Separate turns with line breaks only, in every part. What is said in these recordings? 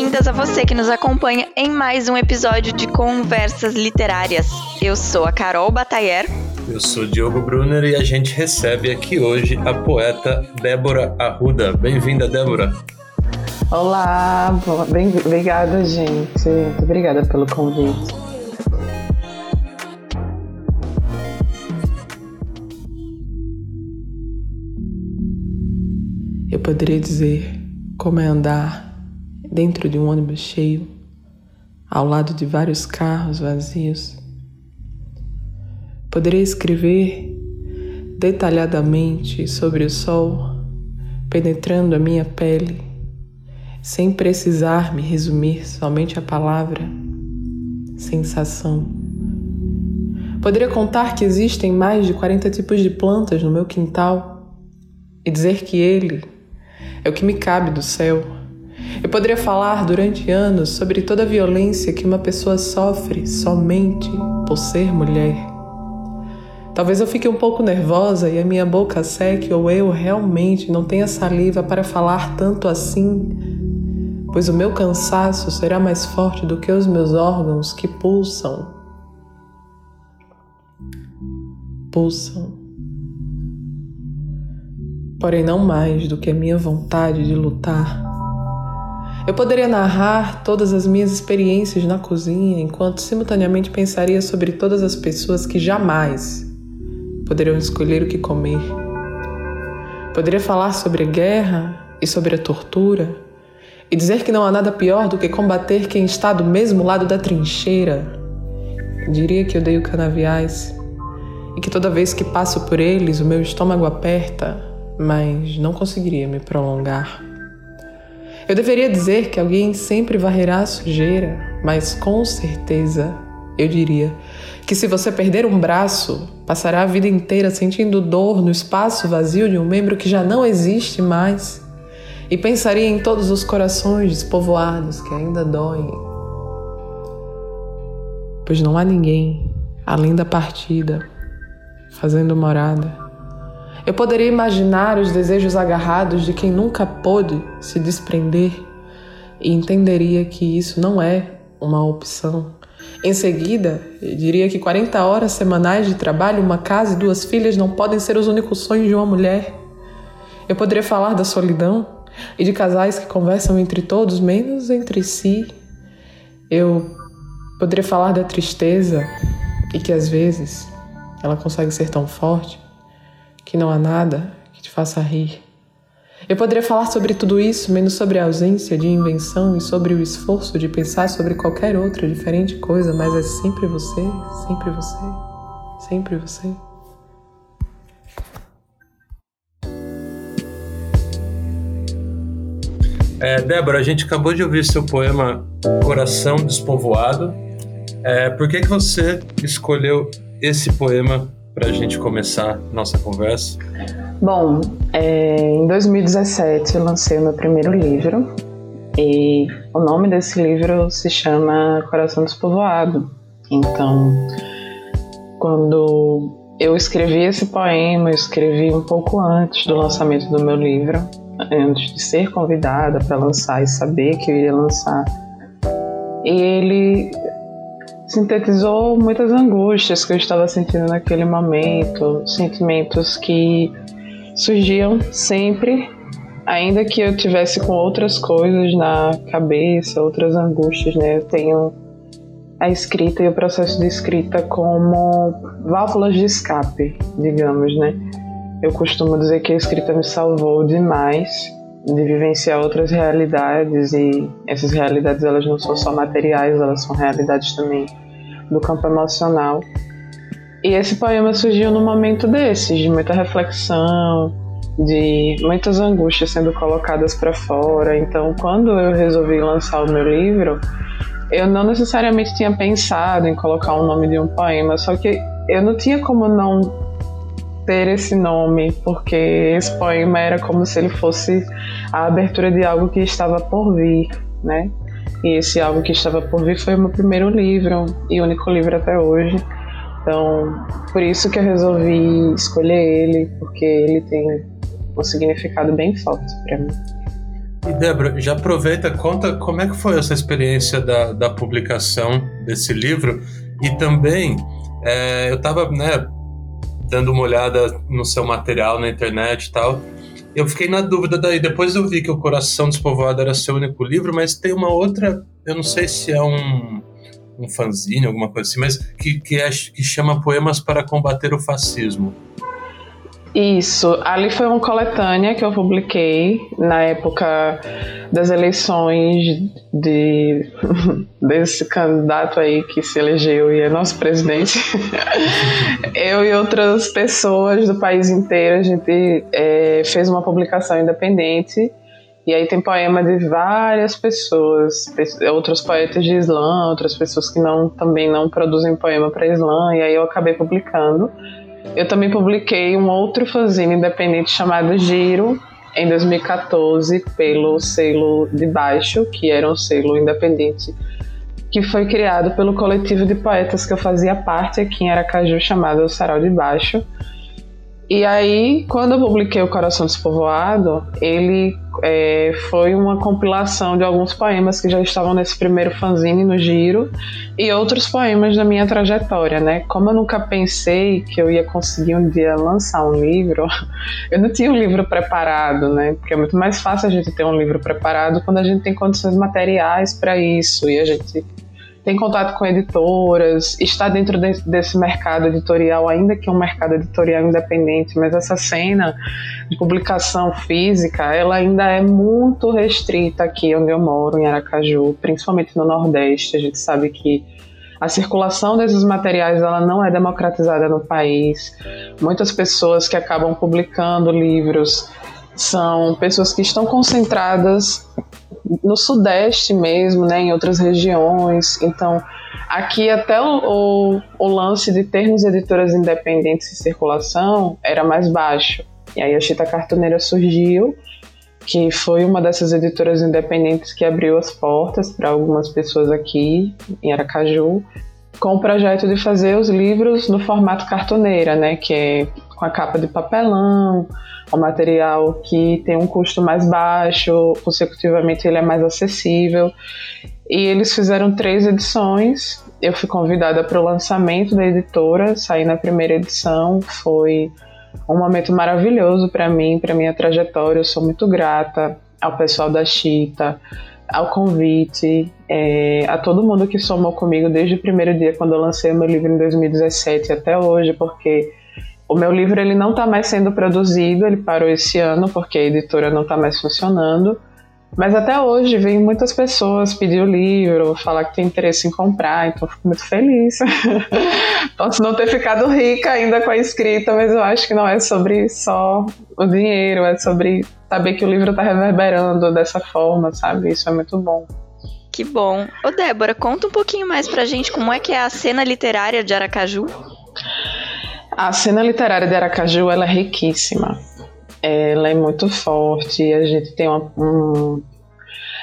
boas-vindas a você que nos acompanha em mais um episódio de Conversas Literárias. Eu sou a Carol Batayer.
Eu sou Diogo Brunner e a gente recebe aqui hoje a poeta Débora Arruda. Bem-vinda, Débora.
Olá, bem, obrigada, gente. Muito obrigada pelo convite. Eu poderia dizer como é andar dentro de um ônibus cheio, ao lado de vários carros vazios. Poderia escrever detalhadamente sobre o sol penetrando a minha pele, sem precisar me resumir somente a palavra sensação. Poderia contar que existem mais de 40 tipos de plantas no meu quintal e dizer que ele, é o que me cabe do céu. Eu poderia falar durante anos sobre toda a violência que uma pessoa sofre somente por ser mulher. Talvez eu fique um pouco nervosa e a minha boca seque ou eu realmente não tenha saliva para falar tanto assim, pois o meu cansaço será mais forte do que os meus órgãos que pulsam. Pulsam porém não mais do que a minha vontade de lutar. Eu poderia narrar todas as minhas experiências na cozinha enquanto simultaneamente pensaria sobre todas as pessoas que jamais poderiam escolher o que comer. Poderia falar sobre a guerra e sobre a tortura e dizer que não há nada pior do que combater quem está do mesmo lado da trincheira. Diria que odeio canaviais e que toda vez que passo por eles o meu estômago aperta mas não conseguiria me prolongar. Eu deveria dizer que alguém sempre varrerá a sujeira, mas com certeza eu diria que se você perder um braço, passará a vida inteira sentindo dor no espaço vazio de um membro que já não existe mais e pensaria em todos os corações despovoados que ainda doem. Pois não há ninguém além da partida fazendo morada eu poderia imaginar os desejos agarrados de quem nunca pôde se desprender e entenderia que isso não é uma opção. Em seguida, diria que 40 horas semanais de trabalho, uma casa e duas filhas não podem ser os únicos sonhos de uma mulher. Eu poderia falar da solidão e de casais que conversam entre todos, menos entre si. Eu poderia falar da tristeza e que às vezes ela consegue ser tão forte que não há nada que te faça rir. Eu poderia falar sobre tudo isso, menos sobre a ausência de invenção e sobre o esforço de pensar sobre qualquer outra diferente coisa, mas é sempre você, sempre você, sempre você.
É, Débora, a gente acabou de ouvir seu poema Coração Despovoado. É, por que, que você escolheu esse poema para a gente começar nossa conversa?
Bom, é, em 2017 eu lancei o meu primeiro livro e o nome desse livro se chama Coração Despovoado. Então, quando eu escrevi esse poema, eu escrevi um pouco antes do lançamento do meu livro, antes de ser convidada para lançar e saber que eu iria lançar. E ele sintetizou muitas angústias que eu estava sentindo naquele momento, sentimentos que surgiam sempre, ainda que eu tivesse com outras coisas na cabeça, outras angústias, né? Eu tenho a escrita e o processo de escrita como válvulas de escape, digamos, né? Eu costumo dizer que a escrita me salvou demais de vivenciar outras realidades e essas realidades elas não são só materiais, elas são realidades também do campo emocional. E esse poema surgiu num momento desses, de muita reflexão, de muitas angústias sendo colocadas para fora. Então, quando eu resolvi lançar o meu livro, eu não necessariamente tinha pensado em colocar o nome de um poema, só que eu não tinha como não ter esse nome, porque esse poema era como se ele fosse a abertura de algo que estava por vir, né? E esse algo que estava por vir foi o meu primeiro livro e único livro até hoje. Então, por isso que eu resolvi escolher ele, porque ele tem um significado bem forte para mim.
E Débora, já aproveita, conta como é que foi essa experiência da, da publicação desse livro e também é, eu estava né, dando uma olhada no seu material na internet e tal. Eu fiquei na dúvida daí. Depois eu vi que o Coração Despovoado era seu único livro, mas tem uma outra, eu não sei se é um, um fanzine, alguma coisa assim, mas que, que, é, que chama Poemas para Combater o Fascismo.
Isso, ali foi uma coletânea que eu publiquei na época das eleições de desse candidato aí que se elegeu e é nosso presidente. eu e outras pessoas do país inteiro, a gente é, fez uma publicação independente e aí tem poema de várias pessoas, outros poetas de Islã, outras pessoas que não também não produzem poema para Islã, e aí eu acabei publicando. Eu também publiquei um outro fanzine independente chamado Giro, em 2014, pelo selo de Baixo, que era um selo independente que foi criado pelo coletivo de poetas que eu fazia parte aqui em Aracaju, chamado Sarau de Baixo. E aí, quando eu publiquei O Coração Despovoado, ele é, foi uma compilação de alguns poemas que já estavam nesse primeiro fanzine no Giro e outros poemas da minha trajetória, né? Como eu nunca pensei que eu ia conseguir um dia lançar um livro, eu não tinha um livro preparado, né? Porque é muito mais fácil a gente ter um livro preparado quando a gente tem condições materiais para isso e a gente tem contato com editoras, está dentro de, desse mercado editorial, ainda que um mercado editorial independente, mas essa cena de publicação física, ela ainda é muito restrita aqui onde eu moro, em Aracaju, principalmente no Nordeste. A gente sabe que a circulação desses materiais ela não é democratizada no país. Muitas pessoas que acabam publicando livros são pessoas que estão concentradas no Sudeste mesmo, né, em outras regiões. Então, aqui até o, o, o lance de termos editoras independentes em circulação era mais baixo. E aí a Chita Cartoneira surgiu, que foi uma dessas editoras independentes que abriu as portas para algumas pessoas aqui em Aracaju, com o projeto de fazer os livros no formato cartoneira, né, que é com a capa de papelão, um material que tem um custo mais baixo, consecutivamente ele é mais acessível. E eles fizeram três edições. Eu fui convidada para o lançamento da editora, saí na primeira edição, foi um momento maravilhoso para mim, para minha trajetória. Eu sou muito grata ao pessoal da Chita, ao convite, é, a todo mundo que somou comigo desde o primeiro dia quando eu lancei meu livro em 2017 até hoje, porque o meu livro ele não está mais sendo produzido, ele parou esse ano porque a editora não está mais funcionando. Mas até hoje vem muitas pessoas pedir o livro, falar que tem interesse em comprar, então fico muito feliz. Posso não ter ficado rica ainda com a escrita, mas eu acho que não é sobre só o dinheiro, é sobre saber que o livro está reverberando dessa forma, sabe? Isso é muito bom.
Que bom. Ô Débora, conta um pouquinho mais pra gente como é que é a cena literária de Aracaju.
A cena literária de Aracaju ela é riquíssima. Ela é muito forte. A gente tem uma, um,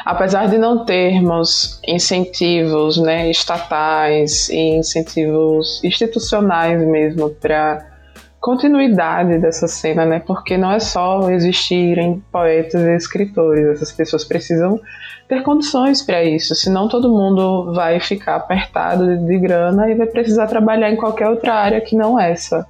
apesar de não termos incentivos né, estatais e incentivos institucionais mesmo para continuidade dessa cena, né? Porque não é só existirem poetas e escritores, essas pessoas precisam ter condições para isso, senão todo mundo vai ficar apertado de grana e vai precisar trabalhar em qualquer outra área que não essa.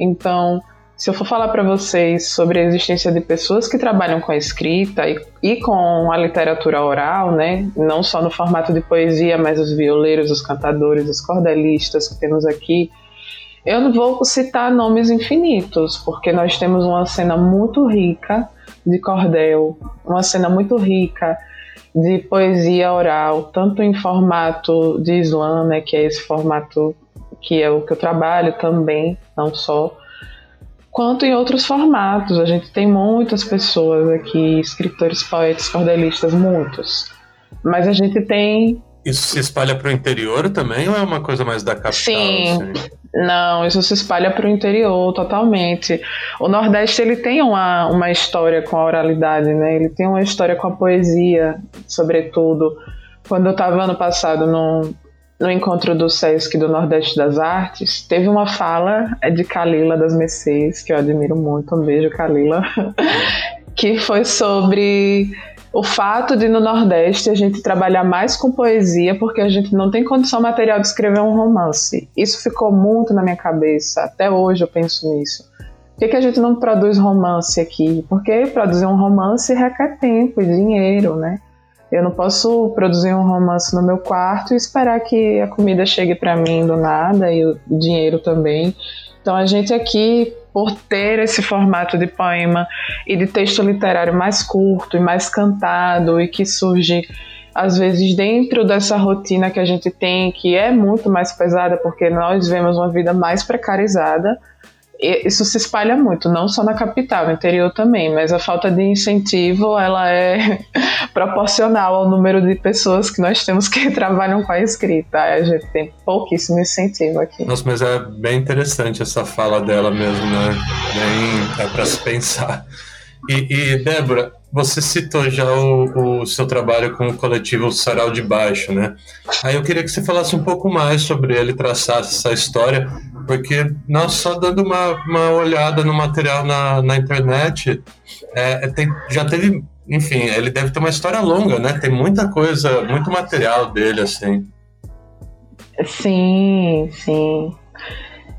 Então, se eu for falar para vocês sobre a existência de pessoas que trabalham com a escrita e, e, com a literatura oral, né, não só no formato de poesia, mas os violeiros, os cantadores, os cordelistas que temos aqui, eu não vou citar nomes infinitos, porque nós temos uma cena muito rica de cordel, uma cena muito rica de poesia oral, tanto em formato de slam, né, que é esse formato que é o que eu trabalho também, não só, quanto em outros formatos. A gente tem muitas pessoas aqui, escritores, poetas, cordelistas, muitos. Mas a gente tem
isso se espalha para o interior também ou é uma coisa mais da capital?
Sim, assim? não, isso se espalha para o interior totalmente. O Nordeste ele tem uma, uma história com a oralidade, né? Ele tem uma história com a poesia, sobretudo. Quando eu estava ano passado no, no encontro do SESC do Nordeste das Artes, teve uma fala de Kalila das Mercês, que eu admiro muito, um beijo, Kalila, que foi sobre o fato de no Nordeste a gente trabalhar mais com poesia porque a gente não tem condição material de escrever um romance. Isso ficou muito na minha cabeça. Até hoje eu penso nisso. Por que, que a gente não produz romance aqui? Porque produzir um romance requer tempo e dinheiro, né? Eu não posso produzir um romance no meu quarto e esperar que a comida chegue para mim do nada e o dinheiro também. Então a gente aqui, por ter esse formato de poema e de texto literário mais curto e mais cantado e que surge às vezes dentro dessa rotina que a gente tem, que é muito mais pesada porque nós vemos uma vida mais precarizada, isso se espalha muito, não só na capital, no interior também, mas a falta de incentivo ela é proporcional ao número de pessoas que nós temos que trabalham com a escrita. A gente tem pouquíssimo incentivo aqui.
Nossa, mas é bem interessante essa fala dela mesmo, né? Bem, é para se pensar. E, e Débora, você citou já o, o, seu trabalho com o coletivo Sarau de Baixo, né? Aí eu queria que você falasse um pouco mais sobre ele, traçasse essa história, porque nós só dando uma, uma olhada no material na, na internet, é, é tem, já teve, enfim, ele deve ter uma história longa, né? Tem muita coisa, muito material dele, assim.
Sim, sim.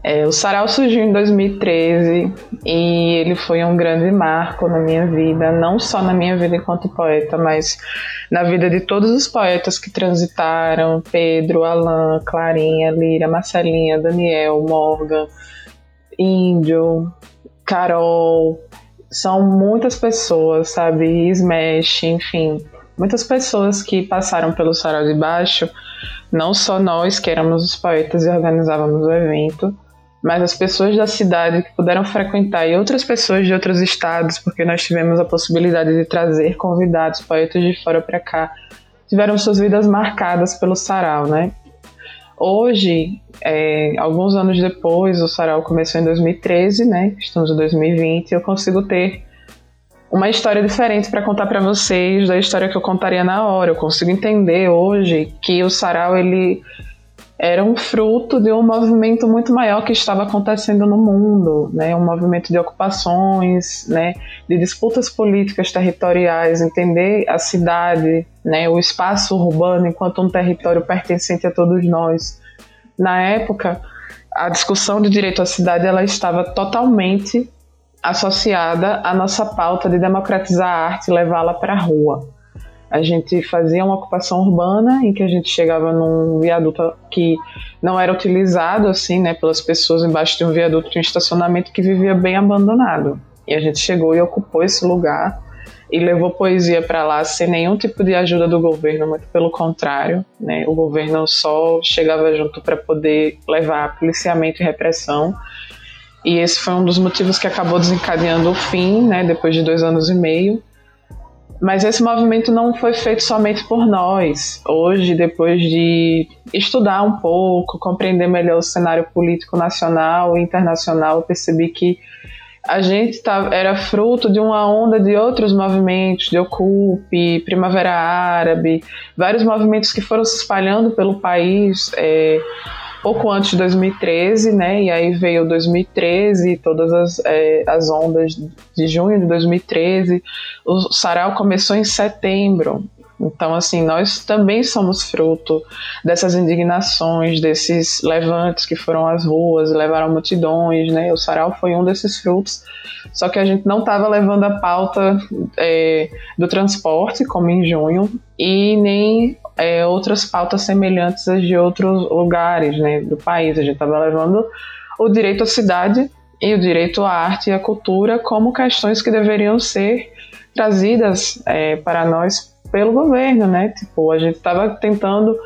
É, o Sarau surgiu em 2013 e ele foi um grande marco na minha vida, não só na minha vida enquanto poeta, mas na vida de todos os poetas que transitaram: Pedro, Alain, Clarinha, Lira, Marcelinha, Daniel, Morgan, Índio, Carol. São muitas pessoas, sabe? Smash, enfim, muitas pessoas que passaram pelo Sarau de Baixo, não só nós que éramos os poetas e organizávamos o evento, mas as pessoas da cidade que puderam frequentar e outras pessoas de outros estados, porque nós tivemos a possibilidade de trazer convidados, poetas de fora para cá, tiveram suas vidas marcadas pelo sarau, né? Hoje, é, alguns anos depois, o sarau começou em 2013, né? Estamos em 2020, eu consigo ter uma história diferente para contar para vocês da história que eu contaria na hora. Eu consigo entender hoje que o sarau ele era um fruto de um movimento muito maior que estava acontecendo no mundo, né? um movimento de ocupações, né? de disputas políticas territoriais, entender a cidade, né? o espaço urbano enquanto um território pertencente a todos nós. Na época, a discussão do direito à cidade ela estava totalmente associada à nossa pauta de democratizar a arte e levá-la para a rua. A gente fazia uma ocupação urbana em que a gente chegava num viaduto que não era utilizado assim, né, pelas pessoas embaixo de um viaduto de um estacionamento que vivia bem abandonado. E a gente chegou e ocupou esse lugar e levou poesia para lá sem nenhum tipo de ajuda do governo, muito pelo contrário, né? O governo só chegava junto para poder levar policiamento e repressão. E esse foi um dos motivos que acabou desencadeando o fim, né, depois de dois anos e meio mas esse movimento não foi feito somente por nós. Hoje, depois de estudar um pouco, compreender melhor o cenário político nacional e internacional, percebi que a gente tá, era fruto de uma onda de outros movimentos, de Ocupe, Primavera Árabe, vários movimentos que foram se espalhando pelo país. É, pouco antes de 2013, né? E aí veio 2013, todas as, é, as ondas de junho de 2013. O sarau começou em setembro. Então, assim, nós também somos fruto dessas indignações, desses levantes que foram às ruas, levaram multidões, né? O sarau foi um desses frutos. Só que a gente não estava levando a pauta é, do transporte, como em junho, e nem é, outras pautas semelhantes às de outros lugares né, do país. A gente estava levando o direito à cidade e o direito à arte e à cultura como questões que deveriam ser trazidas é, para nós pelo governo, né? Tipo, a gente estava tentando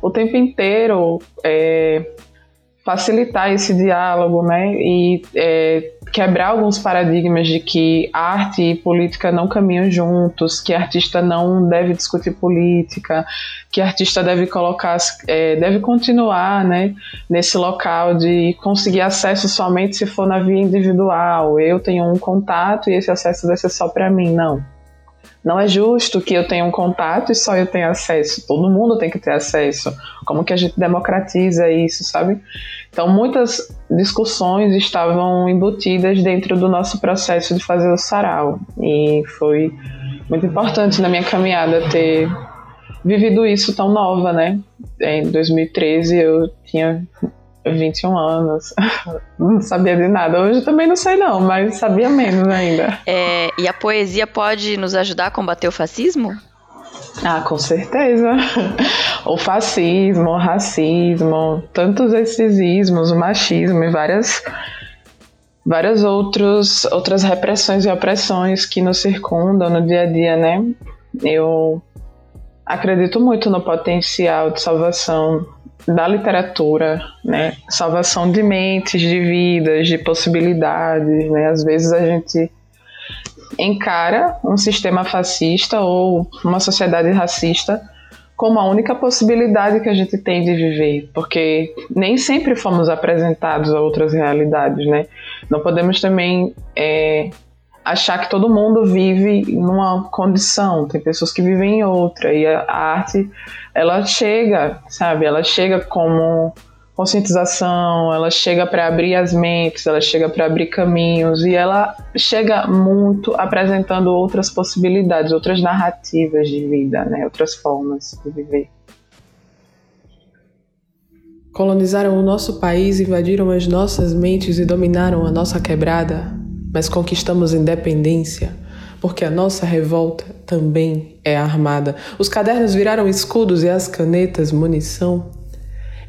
o tempo inteiro é, facilitar esse diálogo, né? E é, quebrar alguns paradigmas de que arte e política não caminham juntos, que artista não deve discutir política, que artista deve colocar, é, deve continuar, né? Nesse local de conseguir acesso somente se for na via individual. Eu tenho um contato e esse acesso deve ser só para mim, não. Não é justo que eu tenha um contato e só eu tenha acesso. Todo mundo tem que ter acesso. Como que a gente democratiza isso, sabe? Então, muitas discussões estavam embutidas dentro do nosso processo de fazer o sarau. E foi muito importante na minha caminhada ter vivido isso tão nova, né? Em 2013 eu tinha 21 anos, não sabia de nada. Hoje também não sei não, mas sabia menos ainda.
É, e a poesia pode nos ajudar a combater o fascismo?
Ah, com certeza. O fascismo, o racismo, tantos esses ismos, o machismo e várias várias outros, outras repressões e opressões que nos circundam no dia a dia, né? Eu acredito muito no potencial de salvação da literatura, né? Salvação de mentes, de vidas, de possibilidades, né? Às vezes a gente encara um sistema fascista ou uma sociedade racista como a única possibilidade que a gente tem de viver, porque nem sempre fomos apresentados a outras realidades, né? Não podemos também é, achar que todo mundo vive numa condição, tem pessoas que vivem em outra, e a, arte, ela chega, sabe? Ela chega como conscientização, ela chega para abrir as mentes, ela chega para abrir caminhos e ela chega muito apresentando outras possibilidades, outras narrativas de vida, né? outras formas de viver.
Colonizaram o nosso país, invadiram as nossas mentes e dominaram a nossa quebrada, mas conquistamos independência, porque a nossa revolta também é armada. Os cadernos viraram escudos e as canetas munição.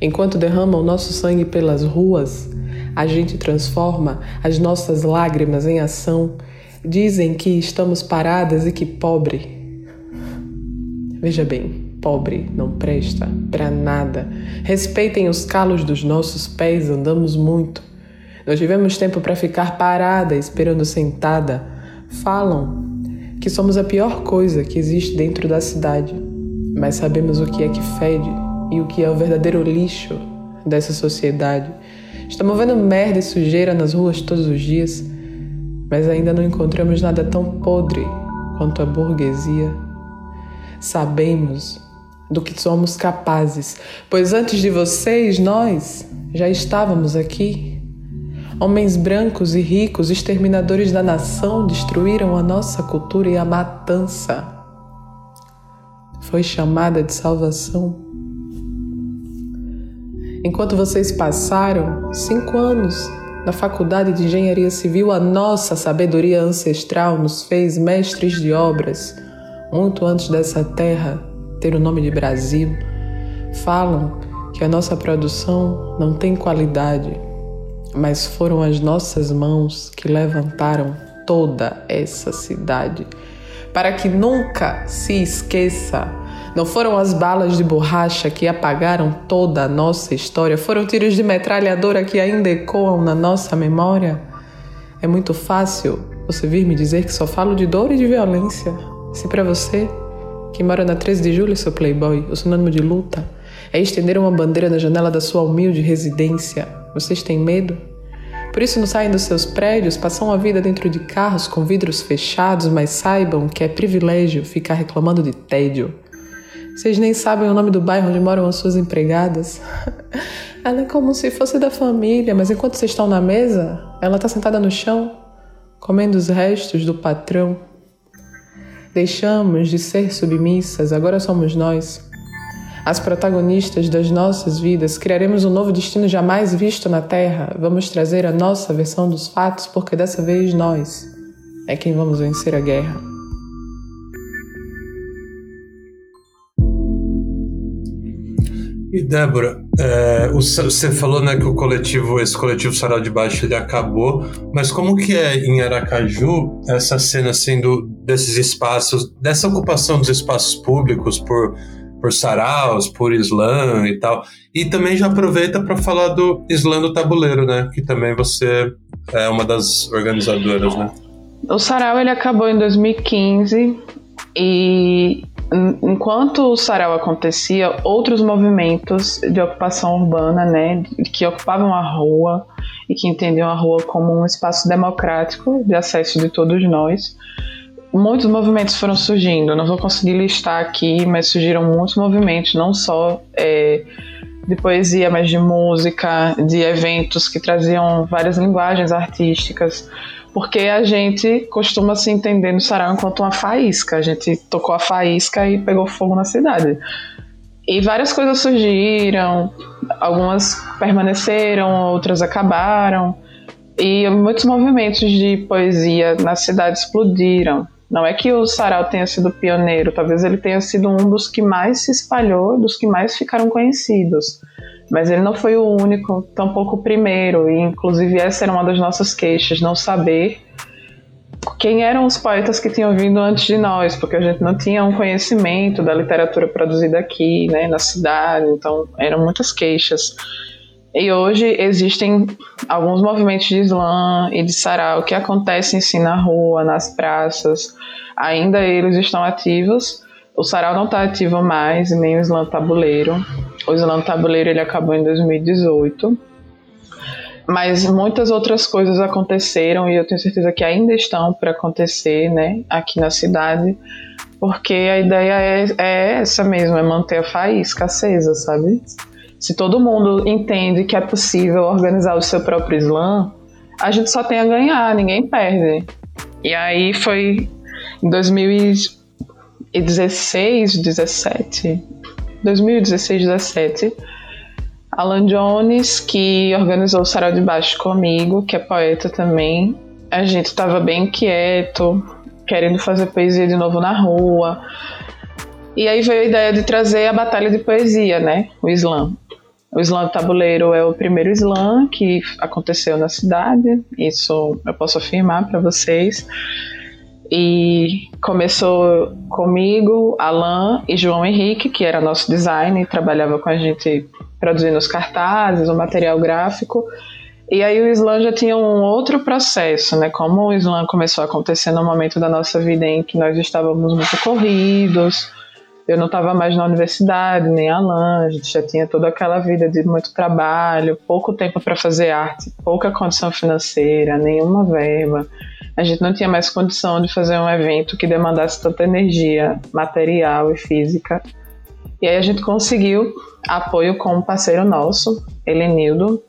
Enquanto derramam nosso sangue pelas ruas, a gente transforma as nossas lágrimas em ação. Dizem que estamos paradas e que pobre. Veja bem, pobre não presta para nada. Respeitem os calos dos nossos pés, andamos muito. Nós tivemos tempo para ficar parada, esperando sentada. Falam que somos a pior coisa que existe dentro da cidade, mas sabemos o que é que fede e o que é o verdadeiro lixo dessa sociedade. Estamos vendo merda e sujeira nas ruas todos os dias, mas ainda não encontramos nada tão podre quanto a burguesia. Sabemos do que somos capazes, pois antes de vocês, nós já estávamos aqui. Homens brancos e ricos, exterminadores da nação, destruíram a nossa cultura e a matança. Foi chamada de salvação. Enquanto vocês passaram cinco anos na Faculdade de Engenharia Civil, a nossa sabedoria ancestral nos fez mestres de obras, muito antes dessa terra ter o nome de Brasil. Falam que a nossa produção não tem qualidade, mas foram as nossas mãos que levantaram toda essa cidade. Para que nunca se esqueça não foram as balas de borracha que apagaram toda a nossa história, foram tiros de metralhadora que ainda ecoam na nossa memória. É muito fácil você vir me dizer que só falo de dor e de violência. Se para você, que mora na 13 de julho, seu playboy, o sinônimo de luta é estender uma bandeira na janela da sua humilde residência, vocês têm medo? Por isso não saem dos seus prédios, passam a vida dentro de carros com vidros fechados, mas saibam que é privilégio ficar reclamando de tédio. Vocês nem sabem o nome do bairro onde moram as suas empregadas. Ela é como se fosse da família, mas enquanto vocês estão na mesa, ela está sentada no chão, comendo os restos do patrão. Deixamos de ser submissas, agora somos nós. As protagonistas das nossas vidas, criaremos um novo destino jamais visto na Terra. Vamos trazer a nossa versão dos fatos, porque dessa vez nós é quem vamos vencer a guerra.
E Débora, é, você falou né, que o coletivo, esse coletivo Sarau de Baixo, ele acabou, mas como que é em Aracaju essa cena assim desses espaços, dessa ocupação dos espaços públicos por, por saraus, por slam e tal? E também já aproveita para falar do slam do tabuleiro, né? Que também você é uma das organizadoras, né?
O sarau ele acabou em 2015 e enquanto o sarau acontecia, outros movimentos de ocupação urbana, né, que ocupavam a rua e que entendiam a rua como um espaço democrático de acesso de todos nós, muitos movimentos foram surgindo. Não vou conseguir listar aqui, mas surgiram muitos movimentos, não só é, de poesia, mas de música, de eventos que traziam várias linguagens artísticas, porque a gente costuma se entender no sarau enquanto uma faísca. A gente tocou a faísca e pegou fogo na cidade. E várias coisas surgiram, algumas permaneceram, outras acabaram. E muitos movimentos de poesia na cidade explodiram. Não é que o sarau tenha sido pioneiro, talvez ele tenha sido um dos que mais se espalhou, dos que mais ficaram conhecidos. Mas ele não foi o único, tampouco o primeiro. E inclusive essa era uma das nossas queixas, não saber quem eram os poetas que tinham vindo antes de nós, porque a gente não tinha um conhecimento da literatura produzida aqui, né, na cidade, então eram muitas queixas. E hoje existem alguns movimentos de slam e de sarau que acontecem sim na rua, nas praças. Ainda eles estão ativos. O sarau não está ativo mais, nem o slam tabuleiro. O slam tabuleiro ele acabou em 2018 mas muitas outras coisas aconteceram e eu tenho certeza que ainda estão para acontecer, né, aqui na cidade, porque a ideia é, é, essa mesmo, é manter a faísca acesa, sabe? Se todo mundo entende que é possível organizar o seu próprio slam, a gente só tem a ganhar, ninguém perde. E aí foi em 2016, 17, 2016, 17 Alan Jones, que organizou o Sarau de Baixo comigo, que é poeta também. A gente estava bem quieto, querendo fazer poesia de novo na rua. E aí veio a ideia de trazer a batalha de poesia, né? O slam. O slam tabuleiro é o primeiro slam que aconteceu na cidade, isso eu posso afirmar para vocês. E começou comigo, Alan e João Henrique, que era nosso designer, trabalhava com a gente produzindo os cartazes, o material gráfico. E aí o slam já tinha um outro processo, né? Como o slam começou a acontecer no momento da nossa vida em que nós estávamos muito corridos, eu não estava mais na universidade, nem a Alan, a gente já tinha toda aquela vida de muito trabalho, pouco tempo para fazer arte, pouca condição financeira, nenhuma verba. A gente não tinha mais condição de fazer um evento que demandasse tanta energia material e física. E aí a gente conseguiu apoio com um parceiro nosso, Helenildo.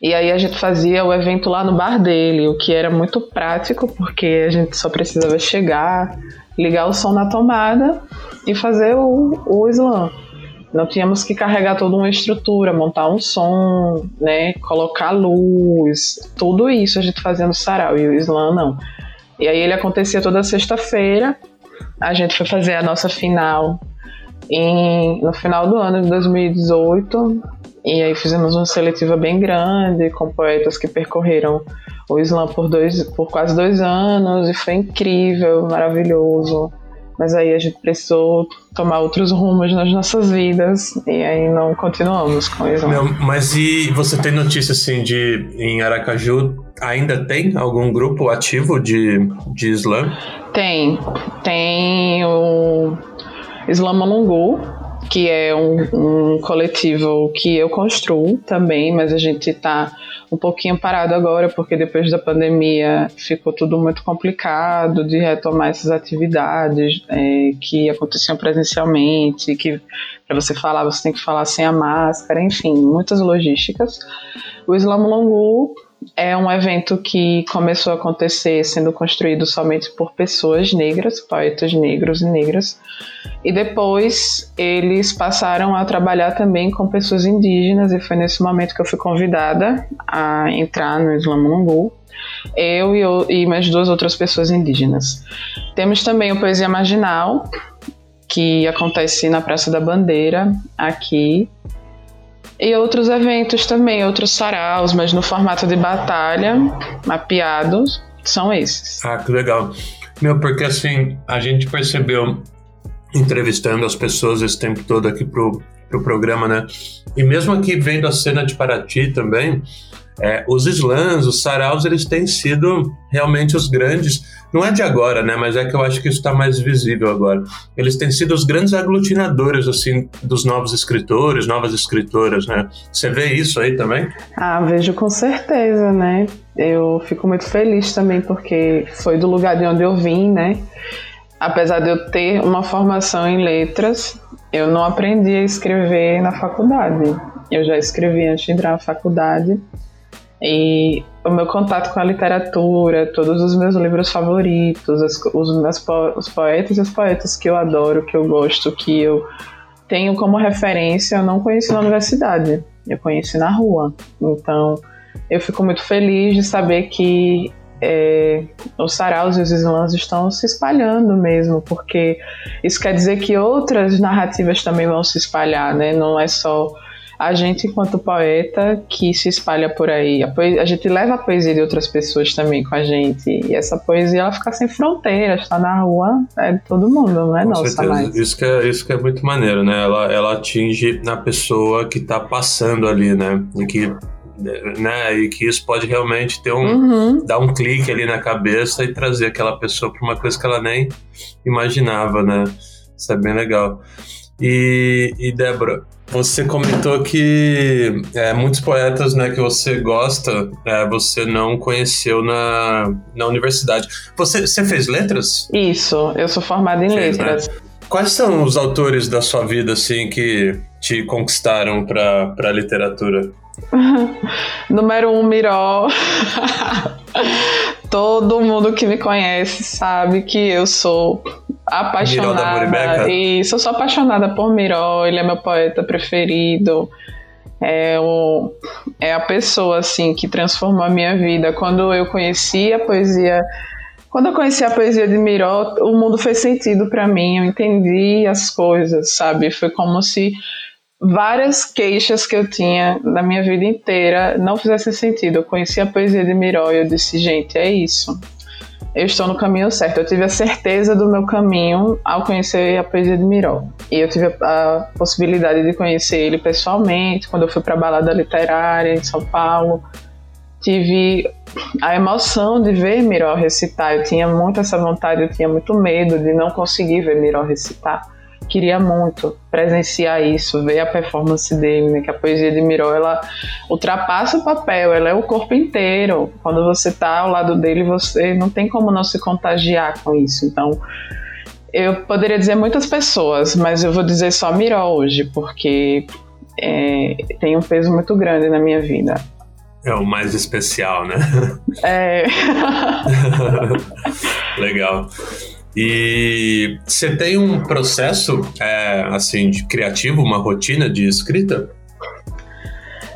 E aí a gente fazia o evento lá no bar dele, o que era muito prático, porque a gente só precisava chegar, ligar o som na tomada e fazer o, o slam. Não tínhamos que carregar toda uma estrutura, montar um som, né, colocar luz, tudo isso a gente fazia no sarau e o slam não. E aí ele acontecia toda sexta-feira. A gente foi fazer a nossa final em, no final do ano de 2018. E aí fizemos uma seletiva bem grande, com poetas que percorreram o slam por, dois, por quase dois anos, e foi incrível, maravilhoso. Mas aí a gente precisou tomar outros rumos nas nossas vidas e aí não continuamos com isso.
mas e você tem notícia assim de em Aracaju ainda tem algum grupo ativo de, de slam?
Tem, tem o Islamalongu, que é um, um, coletivo que eu construo também, mas a gente está um pouquinho parado agora, porque depois da pandemia ficou tudo muito complicado de retomar essas atividades é, que aconteciam presencialmente, que para você falar você tem que falar sem a máscara, enfim, muitas logísticas. O Islamolongu é um evento que começou a acontecer sendo construído somente por pessoas negras, poetas negros e negras, e depois eles passaram a trabalhar também com pessoas indígenas, e foi nesse momento que eu fui convidada a entrar no Islamongu, eu e, eu e mais duas outras pessoas indígenas. Temos também o Poesia Marginal, que acontece na Praça da Bandeira, aqui, e outros eventos também, outros saraus, mas no formato de batalha, mapeados, são esses.
Ah, que legal. Meu, porque assim, a gente percebeu, entrevistando as pessoas esse tempo todo aqui pro, pro programa, né? E mesmo aqui vendo a cena de Paraty também, é, os slams, os saraus, eles têm sido realmente os grandes não é de agora, né? Mas é que eu acho que isso está mais visível agora. Eles têm sido os grandes aglutinadores, assim, dos novos escritores, novas escritoras, né? Você vê isso aí também?
Ah, vejo com certeza, né? Eu fico muito feliz também porque foi do lugar de onde eu vim, né? Apesar de eu ter uma formação em letras, eu não aprendi a escrever na faculdade. Eu já escrevi antes de entrar na faculdade E o meu contato com a literatura, todos os meus livros favoritos, as, os meus po os poetas e as poetas que eu adoro, que eu gosto, que eu tenho como referência, eu não conheci na universidade, eu conheci na rua. Então, eu fico muito feliz de saber que é, os saraus e os slams estão se espalhando mesmo, porque isso quer dizer que outras narrativas também vão se espalhar, né? Não é só a gente, enquanto poeta, que se espalha por aí. A, poesia, a gente leva a poesia de outras pessoas também com a gente. E essa poesia, ela fica sem fronteiras, está na rua, é de todo mundo, não é com nossa certeza. mais.
Isso que é, isso que é muito maneiro, né? Ela, ela atinge na pessoa que está passando ali, né? E que né? E que isso pode realmente ter um uhum. dar um clique ali na cabeça e trazer aquela pessoa para uma coisa que ela nem imaginava, né? Isso é bem legal. E, e Débora, você comentou que é, muitos poetas né, que você gosta, é, você não conheceu na, na universidade. Você, você fez letras?
Isso, eu sou formada em fez, né? letras. Né?
Quais são os autores da sua vida assim que te conquistaram para a literatura?
Número um, Miró. Todo mundo que me conhece sabe que eu sou apaixonada. Eu sou apaixonada por Miró, ele é meu poeta preferido. É, o, é a pessoa assim que transformou a minha vida. Quando eu conheci a poesia, quando eu conheci a poesia de Miró, o mundo fez sentido para mim. Eu entendi as coisas, sabe? Foi como se várias queixas que eu tinha na minha vida inteira não fizessem sentido. Eu conheci a poesia de Miró e eu disse, gente, é isso. Eu estou no caminho certo. Eu tive a certeza do meu caminho ao conhecer a poesia de Miró. E eu tive a, possibilidade de conhecer ele pessoalmente quando eu fui para a balada literária em São Paulo. Tive a emoção de ver Miró recitar. Eu tinha muito essa vontade, eu tinha muito medo de não conseguir ver Miró recitar queria muito presenciar isso, ver a performance dele, né? Que a poesia de Miró, ela ultrapassa o papel, ela é o corpo inteiro. Quando você está ao lado dele, você não tem como não se contagiar com isso. Então, eu poderia dizer muitas pessoas, mas eu vou dizer só Miró hoje, porque é, tem um peso muito grande na minha vida.
É o mais especial, né?
É.
Legal. E você tem um processo é, assim de criativo, uma rotina de escrita?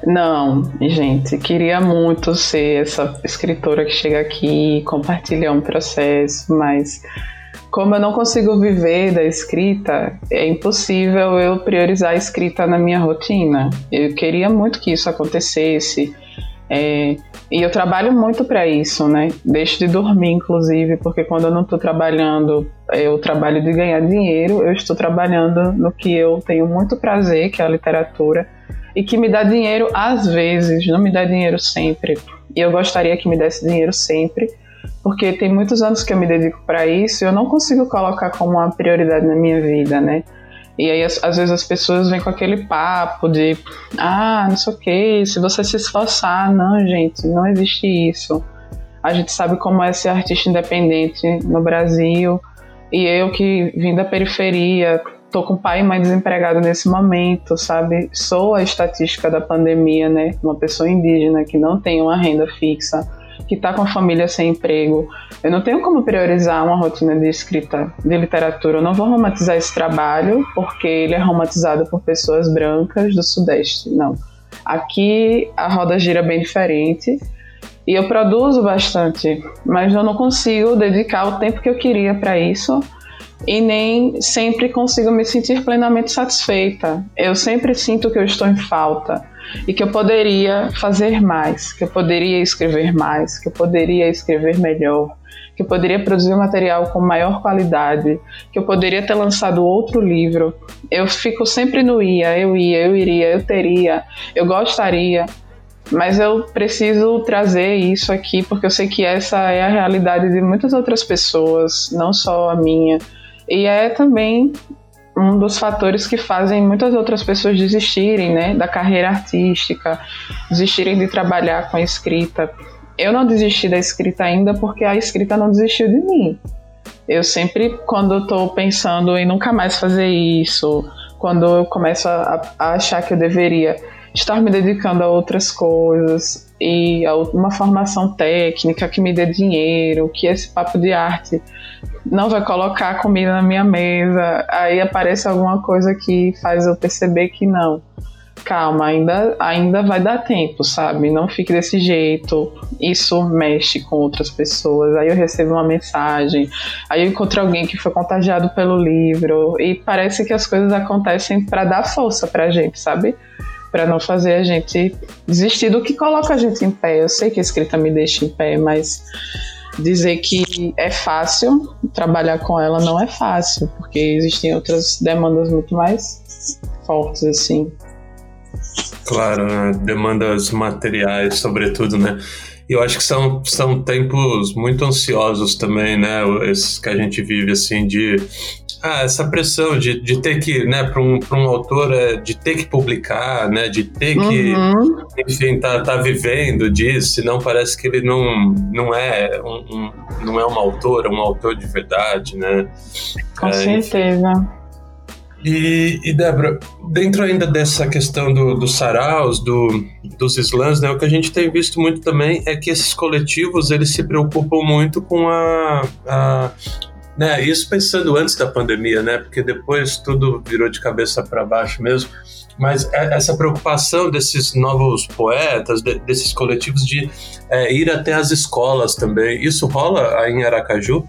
Não, gente, queria muito ser essa escritora que chega aqui e compartilha um processo, mas como eu não consigo viver da escrita, é impossível eu priorizar a escrita na minha rotina. Eu queria muito que isso acontecesse. É, e eu trabalho muito para isso, né? Deixo de dormir, inclusive, porque quando eu não estou trabalhando, eu trabalho de ganhar dinheiro, eu estou trabalhando no que eu tenho muito prazer, que é a literatura, e que me dá dinheiro às vezes, não me dá dinheiro sempre. E eu gostaria que me desse dinheiro sempre, porque tem muitos anos que eu me dedico para isso e eu não consigo colocar como uma prioridade na minha vida, né? E aí, às, vezes, as pessoas vêm com aquele papo de, ah, não sei o que, se você se esforçar. Não, gente, não existe isso. A gente sabe como é ser artista independente no Brasil. E eu que vim da periferia, tô com pai e mãe desempregado nesse momento, sabe? Sou a estatística da pandemia, né? Uma pessoa indígena que não tem uma renda fixa que está com a família sem emprego. Eu não tenho como priorizar uma rotina de escrita de literatura. Eu não vou romantizar esse trabalho porque ele é romantizado por pessoas brancas do Sudeste. Não. Aqui a roda gira bem diferente e eu produzo bastante, mas eu não consigo dedicar o tempo que eu queria para isso e nem sempre consigo me sentir plenamente satisfeita. Eu sempre sinto que eu estou em falta e que eu poderia fazer mais, que eu poderia escrever mais, que eu poderia escrever melhor, que eu poderia produzir material com maior qualidade, que eu poderia ter lançado outro livro. Eu fico sempre no ia, eu ia, eu iria, eu teria, eu gostaria. Mas eu preciso trazer isso aqui porque eu sei que essa é a realidade de muitas outras pessoas, não só a minha. E é também um dos fatores que fazem muitas outras pessoas desistirem né, da carreira artística, desistirem de trabalhar com a escrita. Eu não desisti da escrita ainda porque a escrita não desistiu de mim. Eu sempre, quando estou pensando em nunca mais fazer isso, quando eu começo a, a achar que eu deveria estar me dedicando a outras coisas, e uma formação técnica que me dê dinheiro, que esse papo de arte não vai colocar comida na minha mesa, aí aparece alguma coisa que faz eu perceber que não. Calma, ainda, ainda vai dar tempo, sabe? Não fique desse jeito. Isso mexe com outras pessoas. Aí eu recebo uma mensagem, aí eu encontro alguém que foi contagiado pelo livro, e parece que as coisas acontecem para dar força pra gente, sabe? Para não fazer a gente desistir do que coloca a gente em pé. Eu sei que a escrita me deixa em pé, mas dizer que é fácil trabalhar com ela não é fácil, porque existem outras demandas muito mais fortes assim.
Claro, né? demandas materiais, sobretudo, né? E eu acho que são, são tempos muito ansiosos também, né? Esses que a gente vive, assim, de ah, essa pressão de, de ter que, né, para um, um autor, é, de ter que publicar, né, de ter que, uhum. enfim, tá, tá vivendo disso, senão parece que ele não, não, é um, um não é um autor, é um autor de verdade, né?
Com é, certeza.
E, e Débora, dentro ainda dessa questão do, dos saraus, do, dos slams, né, o que a gente tem visto muito também é que esses coletivos eles se preocupam muito com a, a né? Isso pensando antes da pandemia, né? Porque depois tudo virou de cabeça para baixo mesmo. Mas é, essa preocupação desses novos poetas, de, desses coletivos de é, ir até as escolas também, isso rola em Aracaju?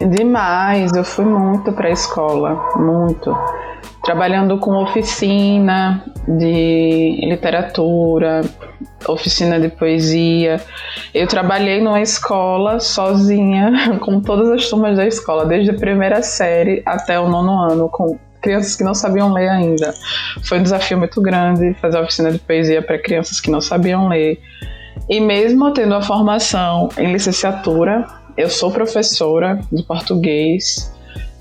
Demais, eu fui muito para a escola, muito trabalhando com oficina de literatura, oficina de poesia. Eu trabalhei numa escola sozinha, com todas as turmas da escola, desde a primeira série até o nono ano, com crianças que não sabiam ler ainda. Foi um desafio muito grande fazer oficina de poesia para crianças que não sabiam ler. E mesmo tendo a formação em licenciatura, eu sou professora de português.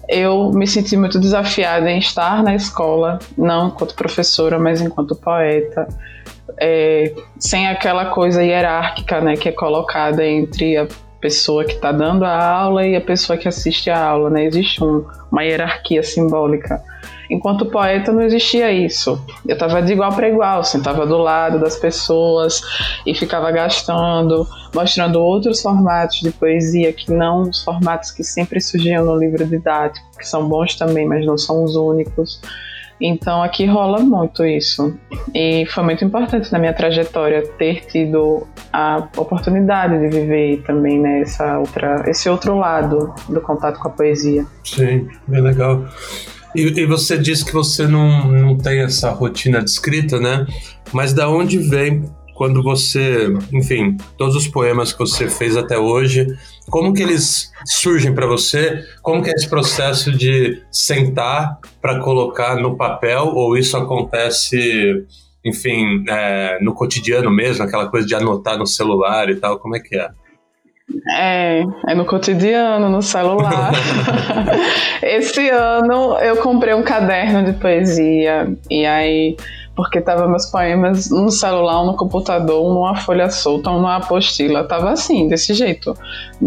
Eu me senti muito desafiada em estar na escola, não enquanto professora, mas enquanto poeta, é, sem aquela coisa hierárquica né, que é colocada entre a pessoa que está dando a aula e a pessoa que assiste a aula. Né? Existe um, uma hierarquia simbólica. Enquanto poeta não existia isso. Eu estava de igual para igual, sentava do lado das pessoas e ficava gastando, mostrando outros formatos de poesia que não os formatos que sempre surgiam no livro didático, que são bons também, mas não são os únicos. Então aqui rola muito isso. E foi muito importante na minha trajetória ter tido a oportunidade de viver também né, outra, esse outro lado do contato com a poesia.
Sim, bem legal. E, e, você disse que você não, não tem essa rotina de escrita, né? Mas da onde vem quando você, enfim, todos os poemas que você fez até hoje, como que eles surgem para você? Como que é esse processo de sentar para colocar no papel ou isso acontece, enfim, é, no cotidiano mesmo, aquela coisa de anotar no celular e tal? Como é que é?
É, é no cotidiano, no celular. Esse ano eu comprei um caderno de poesia e aí porque tava meus poemas no celular, no computador, numa folha solta, numa apostila, tava assim, desse jeito.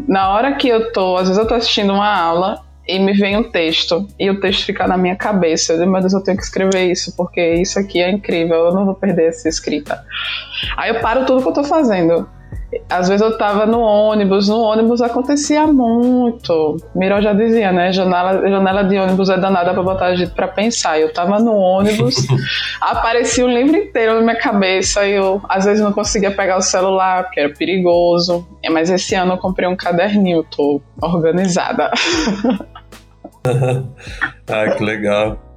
Na hora que eu tô, às vezes eu tô assistindo uma aula e me vem um texto e o texto fica na minha cabeça. Eu digo, meu Deus, eu tenho que escrever isso porque isso aqui é incrível, eu não vou perder essa escrita. Aí eu paro tudo que eu tô fazendo às vezes eu tava no ônibus, no ônibus acontecia muito. Miró já dizia, né? Janela, janela de ônibus é danada pra botar a gente pra pensar. Eu tava no ônibus, aparecia o livro inteiro na minha cabeça e eu às vezes não conseguia pegar o celular porque era perigoso. Mas esse ano eu comprei um caderninho, tô organizada.
ah, que legal.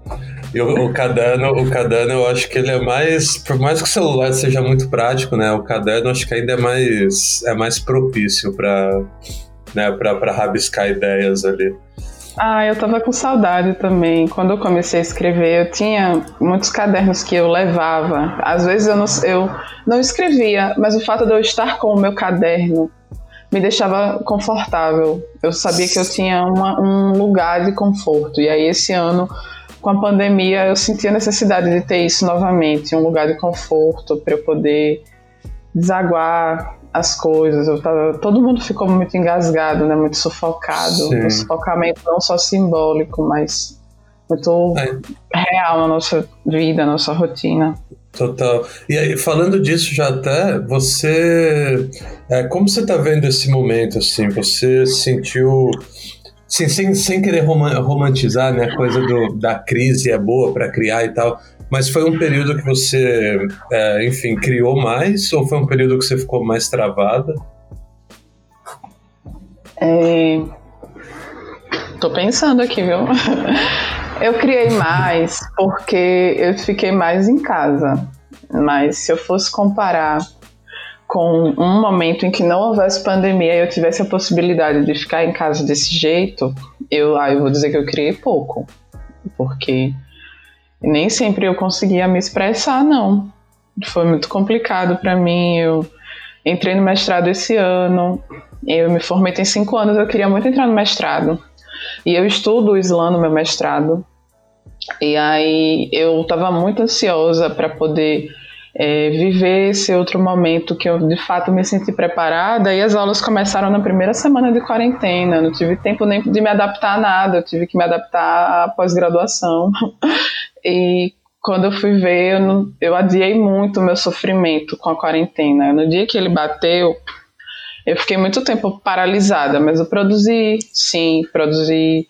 E o, o, caderno, o caderno, eu acho que ele é mais, por mais que o celular seja muito prático, né? O caderno acho que ainda é mais, é mais propício para né, para rabiscar ideias ali.
Ah, eu tava com saudade também. Quando eu comecei a escrever, eu tinha muitos cadernos que eu levava. Às vezes eu não, eu não escrevia, mas o fato de eu estar com o meu caderno me deixava confortável. Eu sabia que eu tinha uma, um lugar de conforto. E aí esse ano com a pandemia eu senti a necessidade de ter isso novamente, um lugar de conforto para eu poder desaguar as coisas. Tava, todo mundo ficou muito engasgado, né, muito sufocado. Sim. Um sufocamento não só simbólico, mas muito é. real na nossa vida, na nossa rotina.
Total. E aí, falando disso já até, você. É, como você está vendo esse momento, assim? Você sentiu. Assim, sem, sem querer romantizar, né? A coisa do, da crise é boa para criar e tal. Mas foi um período que você, é, enfim, criou mais? Ou foi um período que você ficou mais travada?
É... Tô pensando aqui, viu? Eu criei mais porque eu fiquei mais em casa. Mas se eu fosse comparar com um momento em que não houvesse pandemia e eu tivesse a possibilidade de ficar em casa desse jeito, eu, ah, eu vou dizer que eu criei pouco. Porque nem sempre eu conseguia me expressar, não. Foi muito complicado para mim. Eu entrei no mestrado esse ano, eu me formei tem cinco anos, eu queria muito entrar no mestrado. E eu estudo o Islã no meu mestrado. E aí eu estava muito ansiosa para poder é, viver esse outro momento que eu de fato me senti preparada. E as aulas começaram na primeira semana de quarentena. Não tive tempo nem de me adaptar a nada. Eu tive que me adaptar à pós-graduação. e quando eu fui ver, eu, não, eu adiei muito o meu sofrimento com a quarentena. No dia que ele bateu, eu fiquei muito tempo paralisada, mas eu produzi, sim, produzi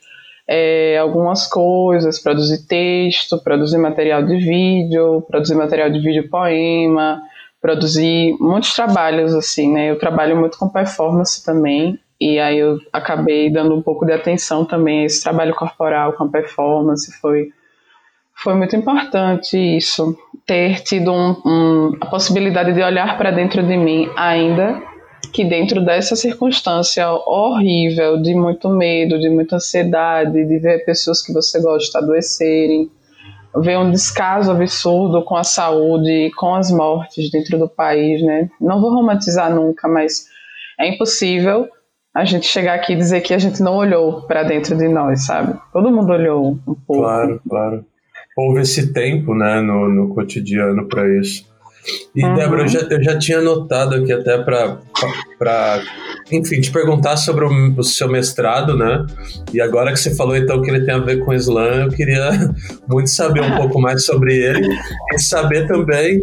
é, algumas coisas, produzi texto, produzi material de vídeo, produzi material de vídeo poema, produzi muitos trabalhos, assim, né? Eu trabalho muito com performance também, e aí eu acabei dando um pouco de atenção também a esse trabalho corporal com performance, foi foi muito importante isso, ter tido um, um, a possibilidade de olhar para dentro de mim ainda que dentro dessa circunstância horrível, de muito medo, de muita ansiedade, de ver pessoas que você gosta adoecerem, ver um descaso absurdo com a saúde, com as mortes dentro do país, né? Não vou romantizar nunca, mas é impossível a gente chegar aqui e dizer que a gente não olhou para dentro de nós, sabe? Todo mundo olhou um pouco.
Claro, claro houve esse tempo né, no, no cotidiano para isso. E, uhum. Débora, eu já, eu já tinha notado aqui até para, enfim, te perguntar sobre o, o, seu mestrado, né? E agora que você falou então que ele tem a ver com o Islã, eu queria muito saber um pouco mais sobre ele e saber também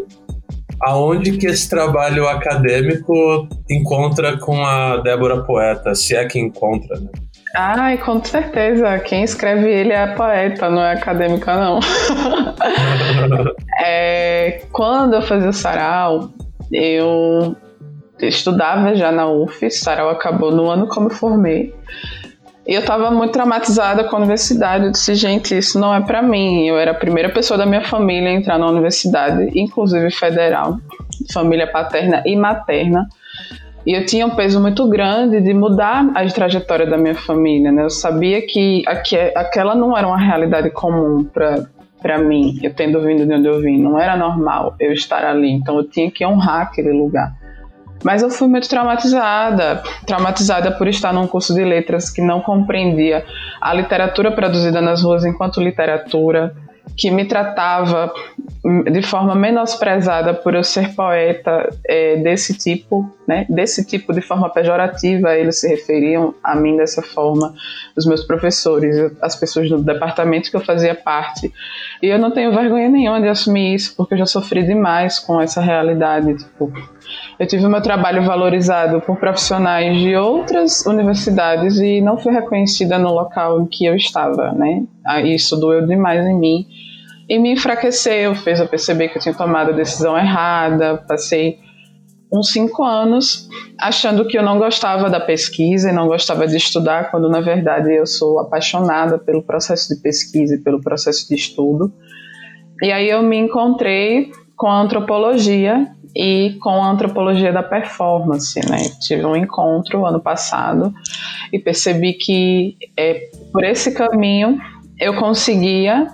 aonde que esse trabalho acadêmico encontra com a Débora Poeta, se é que encontra, né?
Ai, com certeza. Quem escreve ele é poeta, não é acadêmica, não. é, quando eu fazia sarau, eu estudava já na UF, sarau acabou no ano como eu formei. E eu estava muito traumatizada com a universidade. Eu disse, gente, isso não é para mim. Eu era a primeira pessoa da minha família a entrar na universidade, inclusive federal, família paterna e materna. E eu tinha um peso muito grande de mudar a trajetória da minha família, né? Eu sabia que aqui, aquela não era uma realidade comum para para mim, eu tendo vindo de onde eu vim, não era normal eu estar ali, então eu tinha que honrar aquele lugar. Mas eu fui muito traumatizada, traumatizada por estar num curso de letras que não compreendia a literatura produzida nas ruas enquanto literatura, que me tratava de forma menosprezada por eu ser poeta é, desse tipo, né? Desse tipo de forma pejorativa, eles se referiam a mim dessa forma, os meus professores, as pessoas do departamento que eu fazia parte. E eu não tenho vergonha nenhuma de assumir isso, porque eu já sofri demais com essa realidade, tipo, eu tive meu trabalho valorizado por profissionais de outras universidades e não fui reconhecida no local em que eu estava, né? Isso doeu demais em mim e me enfraqueceu, fez eu perceber que eu tinha tomado a decisão errada. Passei uns cinco anos achando que eu não gostava da pesquisa e não gostava de estudar, quando na verdade eu sou apaixonada pelo processo de pesquisa e pelo processo de estudo. E aí eu me encontrei com a antropologia e com a antropologia da performance, né? Tive um encontro ano passado e percebi que é, por esse caminho eu conseguia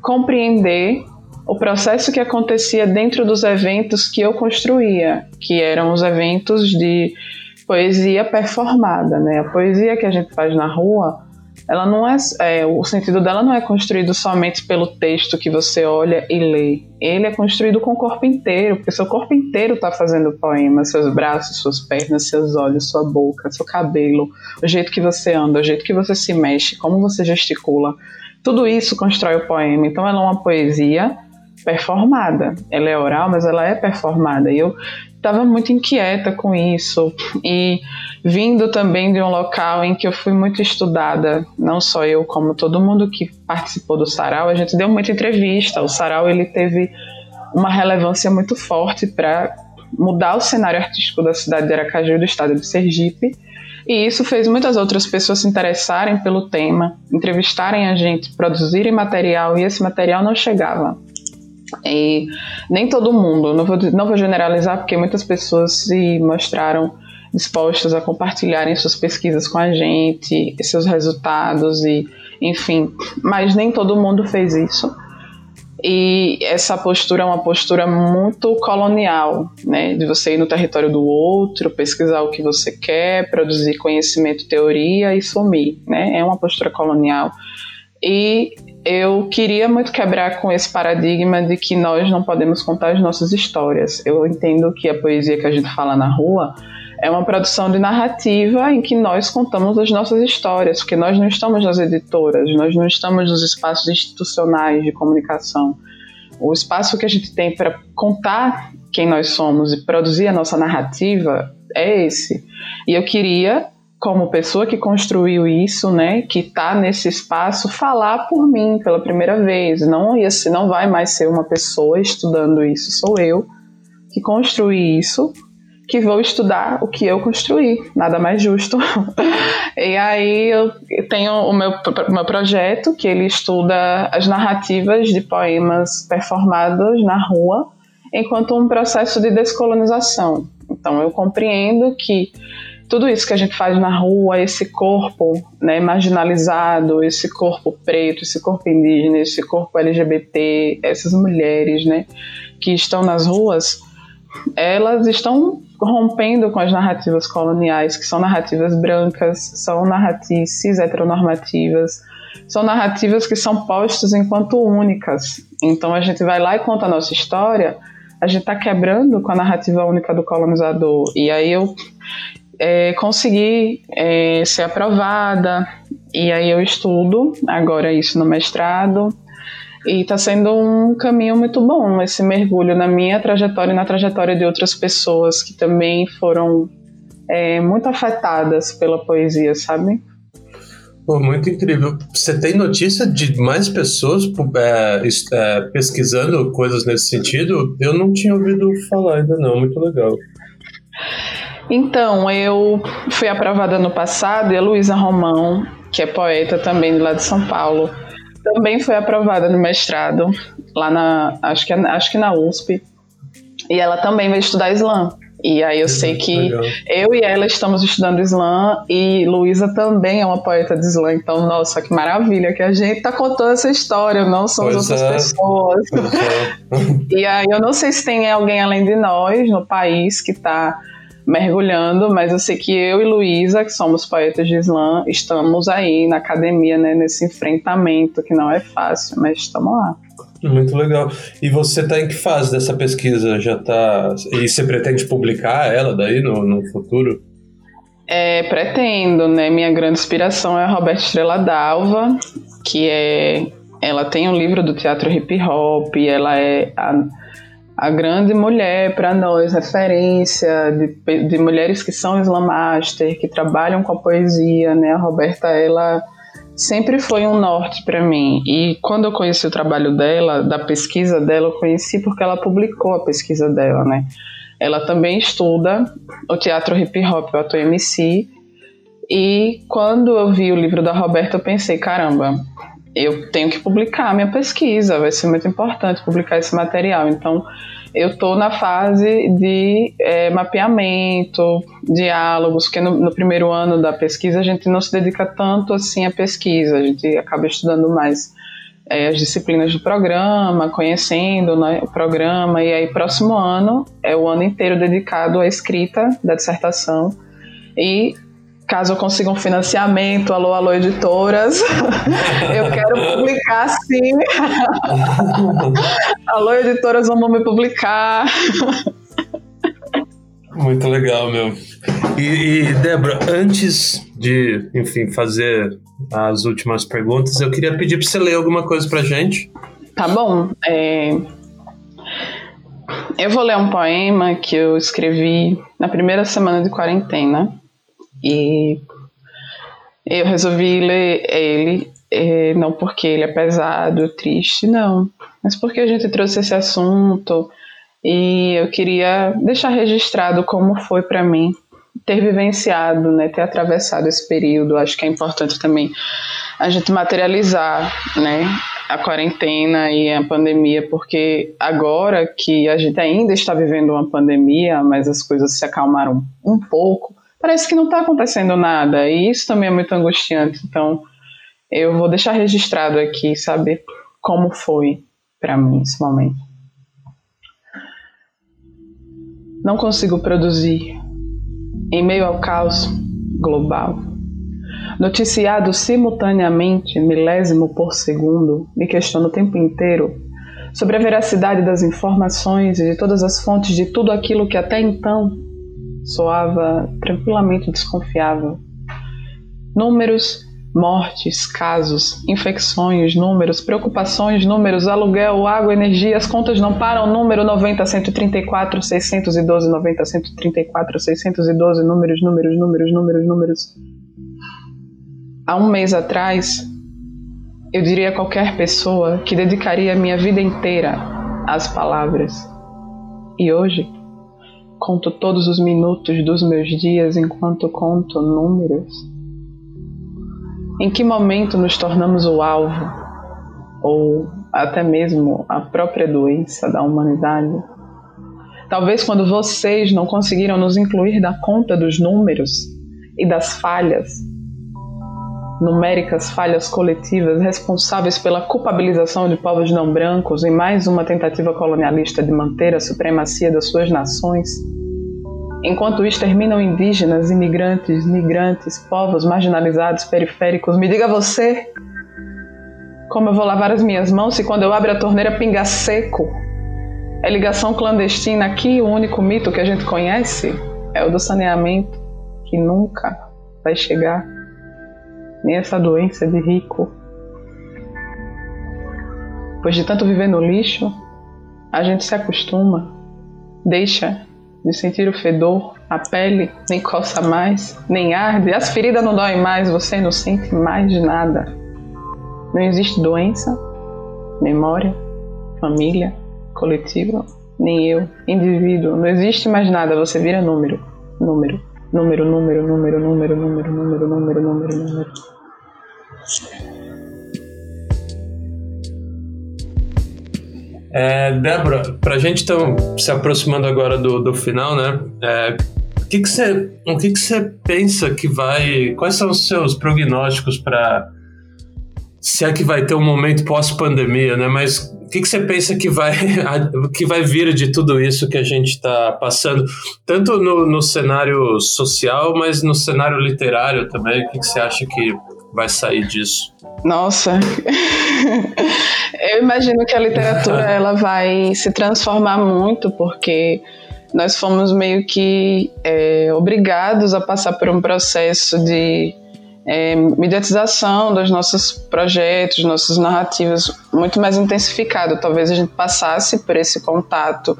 compreender o processo que acontecia dentro dos eventos que eu construía, que eram os eventos de poesia performada, né? A poesia que a gente faz na rua, ela não é, é, o sentido dela não é construído somente pelo texto que você olha e lê. Ele é construído com o corpo inteiro, porque seu corpo inteiro está fazendo o poema, seus braços, suas pernas, seus olhos, sua boca, seu cabelo, o jeito que você anda, o jeito que você se mexe, como você gesticula tudo isso constrói o poema. Então ela é uma poesia performada. Ela é oral, mas ela é performada. E eu estava muito inquieta com isso e vindo também de um local em que eu fui muito estudada, não só eu, como todo mundo que participou do sarau, a gente deu muita entrevista. O sarau ele teve uma relevância muito forte para mudar o cenário artístico da cidade de Aracaju e do estado de Sergipe. E isso fez muitas outras pessoas se interessarem pelo tema, entrevistarem a gente, produzirem material, e esse material não chegava. E nem todo mundo, não vou, não vou generalizar, porque muitas pessoas se mostraram dispostas a compartilharem suas pesquisas com a gente, seus resultados e enfim, mas nem todo mundo fez isso. E essa postura é uma postura muito colonial, né? De você ir no território do outro, pesquisar o que você quer, produzir conhecimento, teoria e sumir, né? É uma postura colonial. E eu queria muito quebrar com esse paradigma de que nós não podemos contar as nossas histórias. Eu entendo que a poesia que a gente fala na rua é uma produção de narrativa em que nós contamos as nossas histórias, porque nós não estamos nas editoras, nós não estamos nos espaços institucionais de comunicação. O espaço que a gente tem para contar quem nós somos e produzir a nossa narrativa é esse. E eu queria, como pessoa que construiu isso, né, que está nesse espaço, falar por mim pela primeira vez. Não ia não vai mais ser uma pessoa estudando isso, sou eu que construí isso que vou estudar o que eu construí, nada mais justo. e aí eu tenho o meu, meu projeto, que ele estuda as narrativas de poemas performados na rua, enquanto um processo de descolonização. Então eu compreendo que tudo isso que a gente faz na rua, esse corpo né, marginalizado, esse corpo preto, esse corpo indígena, esse corpo LGBT, essas mulheres né, que estão nas ruas, elas estão rompendo com as narrativas coloniais, que são narrativas brancas, são narrativas cis heteronormativas, são narrativas que são postas enquanto únicas. Então a gente vai lá e conta a nossa história, a gente está quebrando com a narrativa única do colonizador. E aí eu é, consegui é, ser aprovada, e aí eu estudo agora isso no mestrado. E está sendo um caminho muito bom esse mergulho na minha trajetória e na trajetória de outras pessoas que também foram é, muito afetadas pela poesia, sabe?
Pô, muito incrível. Você tem notícia de mais pessoas é, é, pesquisando coisas nesse sentido? Eu não tinha ouvido falar ainda não. Muito legal.
Então, eu fui aprovada no passado e a Luísa Romão, que é poeta também lá de São Paulo, também foi aprovada no mestrado, lá na. Acho que, acho que na USP. E ela também vai estudar slam. E aí eu sei que legal. eu e ela estamos estudando slam e Luísa também é uma poeta de slam. Então, nossa, que maravilha que a gente tá contando essa história, não são as outras é. pessoas. É. e aí eu não sei se tem alguém além de nós no país que está mergulhando, mas eu sei que eu e Luísa, que somos poetas de slam, estamos aí na academia, né, nesse enfrentamento que não é fácil, mas estamos lá.
Muito legal. E você está em que fase dessa pesquisa? Já tá. E você pretende publicar ela daí no, no futuro?
É, pretendo, né? Minha grande inspiração é a Roberta Estrela Dalva, que é. Ela tem um livro do teatro hip hop, ela é a a grande mulher para nós, referência de, de mulheres que são Slam Master, que trabalham com a poesia, né? A Roberta, ela sempre foi um norte para mim. E quando eu conheci o trabalho dela, da pesquisa dela, eu conheci porque ela publicou a pesquisa dela, né? Ela também estuda o teatro hip hop, o ator MC. E quando eu vi o livro da Roberta, eu pensei, caramba, eu tenho que publicar minha pesquisa, vai ser muito importante publicar esse material. Então, eu estou na fase de é, mapeamento, diálogos, porque no, no, primeiro ano da pesquisa a gente não se dedica tanto assim à pesquisa, a gente acaba estudando mais é, as disciplinas do programa, conhecendo né, o programa, e aí próximo ano é o ano inteiro dedicado à escrita da dissertação. E caso eu consiga um financiamento, alô, alô, editoras, eu quero publicar sim. alô, editoras, vamos me publicar.
Muito legal, meu. E, e Débora, antes de, enfim, fazer as últimas perguntas, eu queria pedir para você ler alguma coisa para gente.
Tá bom. É... Eu vou ler um poema que eu escrevi na primeira semana de quarentena e eu resolvi ler ele, é, não porque ele é pesado, triste, não, mas porque a gente trouxe esse assunto e eu queria deixar registrado como foi para mim ter vivenciado, né, ter atravessado esse período. Acho que é importante também a gente materializar, né, a quarentena e a pandemia, porque agora que a gente ainda está vivendo uma pandemia, mas as coisas se acalmaram um pouco, parece que não está acontecendo nada, e isso também é muito angustiante. Então, eu vou deixar registrado aqui, saber como foi para mim esse momento. Não consigo produzir em meio ao caos global. Noticiado simultaneamente, milésimo por segundo, me questiono o tempo inteiro sobre a veracidade das informações e de todas as fontes de tudo aquilo que até então soava tranquilamente desconfiável. Números, mortes, casos, infecções, números, preocupações, números, aluguel, água, energia, as contas não param, número 90, 134, 612, 90, 134, 612, números, números, números, números, números. Há um mês atrás, eu diria a qualquer pessoa que dedicaria minha vida inteira às palavras. E hoje, conto todos os minutos dos meus dias enquanto conto números. Em que momento nos tornamos o alvo, ou até mesmo a própria doença da humanidade? Talvez quando vocês não conseguiram nos incluir da conta dos números e das falhas, numéricas falhas coletivas responsáveis pela culpabilização de povos não brancos em mais uma tentativa colonialista de manter a supremacia das suas nações enquanto exterminam indígenas, imigrantes, migrantes, povos marginalizados, periféricos. Me diga você como eu vou lavar as minhas mãos se quando eu abro a torneira pinga seco? É ligação clandestina aqui, o único mito que a gente conhece é o do saneamento, que nunca vai chegar, nem essa doença de rico. Pois de tanto viver no lixo, a gente se acostuma, deixa de sentir o fedor, a pele nem coça mais, nem arde, as feridas não doem mais, você não sente mais nada. Não existe doença, memória, família, coletivo, nem eu, indivíduo, não existe mais nada, você vira número, número, número, número, número, número, número, número, número, número, número.
É, Débora, para a gente então se aproximando agora do, do final, né? É, o que você, o que você pensa que vai? Quais são os seus prognósticos para se é que vai ter um momento pós-pandemia, né? Mas o que, você pensa que vai, que vai vir de tudo isso que a gente está passando, tanto no, no, cenário social, mas no cenário literário também? O que você acha que vai sair disso?
Nossa, eu imagino que a literatura ela vai se transformar muito porque nós fomos meio que é, obrigados a passar por um processo de é, mediatização dos nossos projetos, nossas narrativas muito mais intensificado. Talvez a gente passasse por esse contato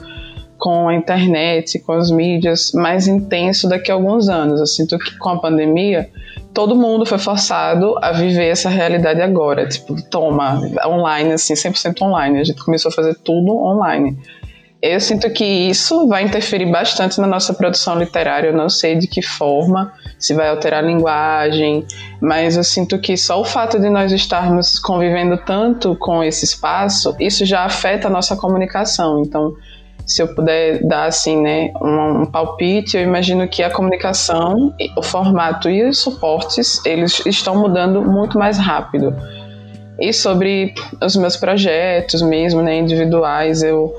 com a internet, com as mídias mais intenso daqui a alguns anos. Eu sinto que com a pandemia todo mundo foi forçado a viver essa realidade agora. Tipo, toma, online, assim, 100% online. A gente começou a fazer tudo online. Eu sinto que isso vai interferir bastante na nossa produção literária. Eu não sei de que forma, se vai alterar a linguagem, mas eu sinto que só o fato de nós estarmos convivendo tanto com esse espaço, isso já afeta a nossa comunicação. Então, se eu puder dar assim, né, um, um, palpite, eu imagino que a comunicação, o formato e os suportes, eles estão mudando muito mais rápido. E sobre os meus projetos mesmo, né, individuais, eu,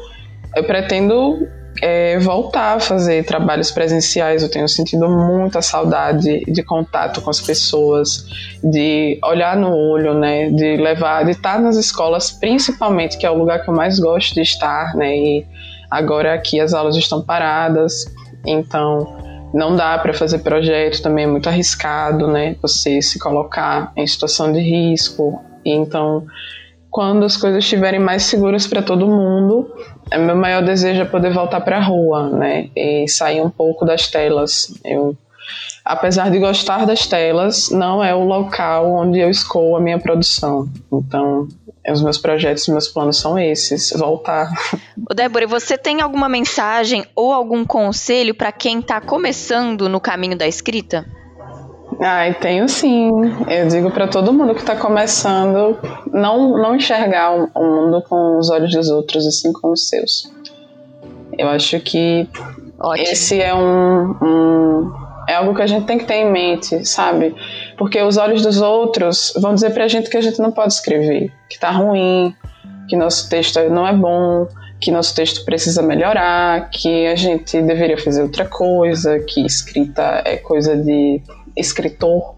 eu pretendo é, voltar a fazer trabalhos presenciais. Eu tenho sentido muita saudade de contato com as pessoas, de olhar no olho, né, de levar, de estar nas escolas, principalmente, que é o lugar que eu mais gosto de estar, né, e Agora aqui as aulas estão paradas, então não dá para fazer projeto, também é muito arriscado, né? Você se colocar em situação de risco. Então, quando as coisas estiverem mais seguras para todo mundo, é meu maior desejo é poder voltar para a rua, né? E sair um pouco das telas. Eu apesar de gostar das telas, não é o local onde eu escolho a minha produção. Então, os meus projetos, meus planos são esses, voltar.
Ô Débora, você tem alguma mensagem ou algum conselho para quem está começando no caminho da escrita?
Ai, tenho sim. Eu digo para todo mundo que está começando não, não enxergar o mundo com os olhos dos outros, assim como os seus. Eu acho que Ótimo. esse é um, um é algo que a gente tem que ter em mente, sabe? Porque os olhos dos outros vão dizer pra gente que a gente não pode escrever, que tá ruim, que nosso texto não é bom, que nosso texto precisa melhorar, que a gente deveria fazer outra coisa, que escrita é coisa de escritor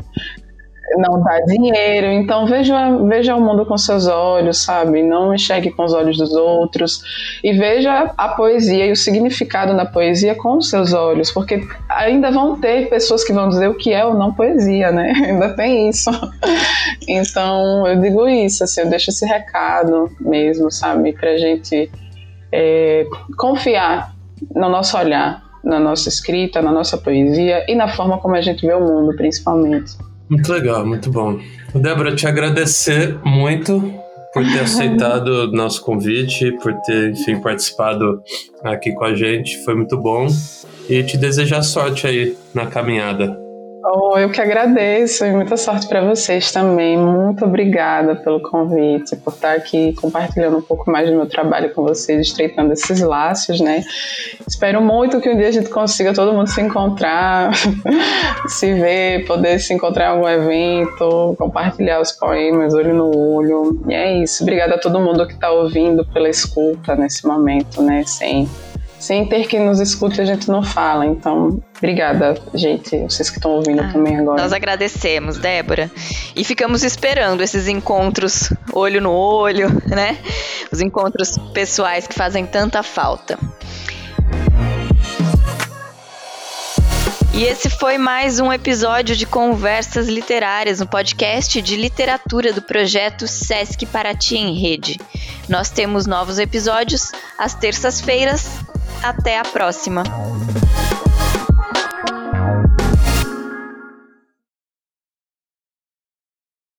não dá dinheiro. Então veja, veja o mundo com seus olhos, sabe? Não enxergue com os olhos dos outros. E veja a poesia e o significado da poesia com os seus olhos, porque ainda vão ter pessoas que vão dizer o que é ou não poesia, né? Ainda tem isso. Então eu digo isso, assim, eu deixo esse recado mesmo, sabe? Pra gente é, confiar no nosso olhar, na nossa escrita, na nossa poesia e na forma como a gente vê o mundo, principalmente.
Muito legal, muito bom. Débora, te agradecer muito por ter aceitado o nosso convite, por ter, enfim, participado aqui com a gente. Foi muito bom. E te desejar sorte aí na caminhada.
Oh, eu que agradeço e muita sorte para vocês também. Muito obrigada pelo convite, por estar aqui compartilhando um pouco mais do meu trabalho com vocês, estreitando esses laços, né? Espero muito que um dia a gente consiga todo mundo se encontrar, se ver, poder se encontrar em algum evento, compartilhar os poemas olho no olho. E é isso. Obrigada a todo mundo que está ouvindo pela escuta nesse momento, né? Sem sem ter que nos escute, a gente não fala. Então, obrigada, gente, vocês que estão ouvindo ah, também agora.
Nós agradecemos, Débora. E ficamos esperando esses encontros olho no olho, né? Os encontros pessoais que fazem tanta falta. E esse foi mais um episódio de Conversas Literárias, um podcast de literatura do projeto Sesc Paraty em Rede. Nós temos novos episódios às terças-feiras até a próxima!